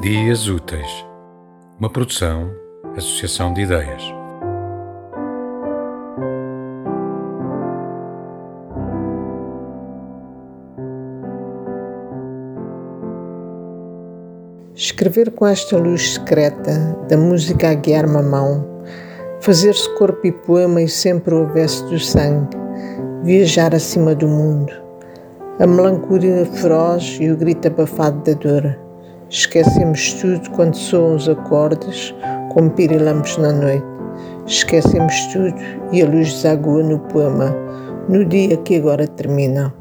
Dias Úteis, uma produção, associação de ideias. Escrever com esta luz secreta da música a guiar-me a mão, fazer-se corpo e poema e sempre o do sangue, viajar acima do mundo, a melancolia feroz e o grito abafado da dor Esquecemos tudo quando soam os acordes, como pirilampos na noite. Esquecemos tudo e a luz deságua no poema, no dia que agora termina.